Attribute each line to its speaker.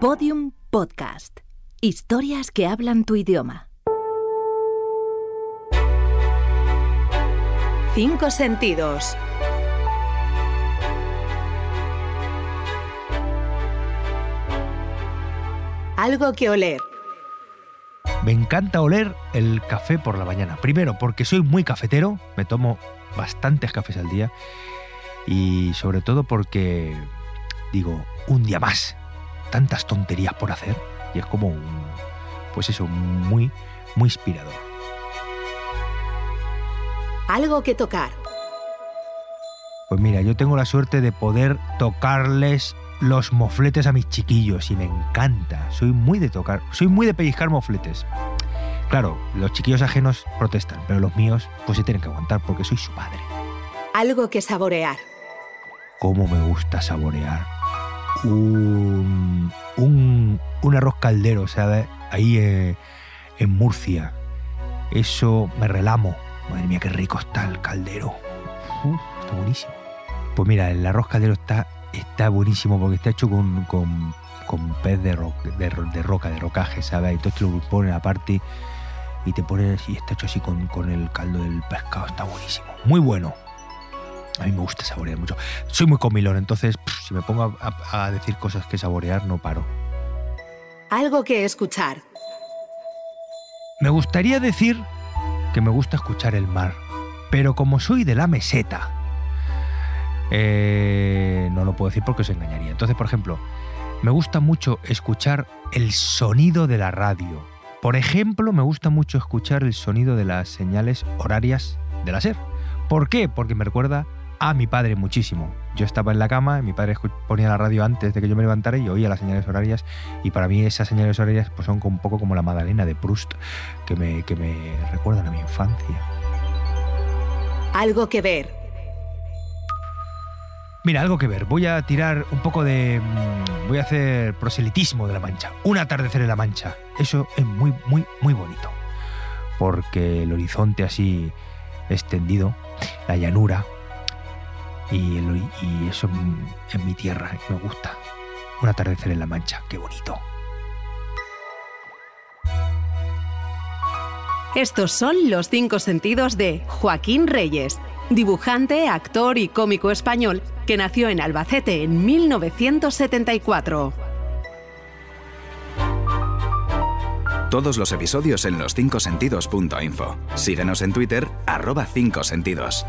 Speaker 1: Podium Podcast. Historias que hablan tu idioma. Cinco sentidos. Algo que oler.
Speaker 2: Me encanta oler el café por la mañana. Primero, porque soy muy cafetero, me tomo bastantes cafés al día. Y sobre todo porque, digo, un día más. Tantas tonterías por hacer. Y es como un, pues eso, muy, muy inspirador.
Speaker 1: Algo que tocar.
Speaker 2: Pues mira, yo tengo la suerte de poder tocarles los mofletes a mis chiquillos y me encanta. Soy muy de tocar, soy muy de pellizcar mofletes. Claro, los chiquillos ajenos protestan, pero los míos pues se tienen que aguantar porque soy su padre.
Speaker 1: Algo que saborear.
Speaker 2: Cómo me gusta saborear un, un, arroz caldero, ¿sabes? Ahí eh, en Murcia. Eso me relamo. Madre mía, qué rico está el caldero. Está buenísimo. Pues mira, el arroz caldero está, está buenísimo porque está hecho con, con, con pez de, ro- de, ro- de roca, de rocaje, ¿sabes? Y entonces te lo ponen aparte y te pones y está hecho así con, con el caldo del pescado. Está buenísimo. Muy bueno. A mí me gusta saborear mucho. Soy muy comilón, entonces pff, si me pongo a, a- a decir cosas que saborear, no paro.
Speaker 1: Algo que escuchar.
Speaker 2: Me gustaría decir que me gusta escuchar el mar, pero como soy de la meseta, eh, no lo puedo decir porque os engañaría. Entonces, por ejemplo, me gusta mucho escuchar el sonido de la radio. Por ejemplo, me gusta mucho escuchar el sonido de las señales horarias de la SER. ¿Por qué? Porque me recuerda a mi padre muchísimo. Yo estaba en la cama, mi padre ponía la radio antes de que yo me levantara y oía las señales horarias y para mí esas señales horarias pues, son un poco como la Magdalena de Proust que me, que me recuerdan a mi infancia.
Speaker 1: Algo que ver.
Speaker 2: Mira, algo que ver. Voy a tirar un poco de... mm, Voy a hacer proselitismo de la Mancha. Un atardecer en la Mancha. Eso es muy, muy, muy bonito. Porque el horizonte así extendido, la llanura, y, el hori- y eso en mi tierra, me gusta. Un atardecer en la Mancha. Qué bonito.
Speaker 1: Estos son los cinco sentidos de Joaquín Reyes, dibujante, actor y cómico español que nació en Albacete en 1974.
Speaker 3: Todos los episodios en los 5sentidos.info. Síguenos en Twitter, arroba 5sentidos.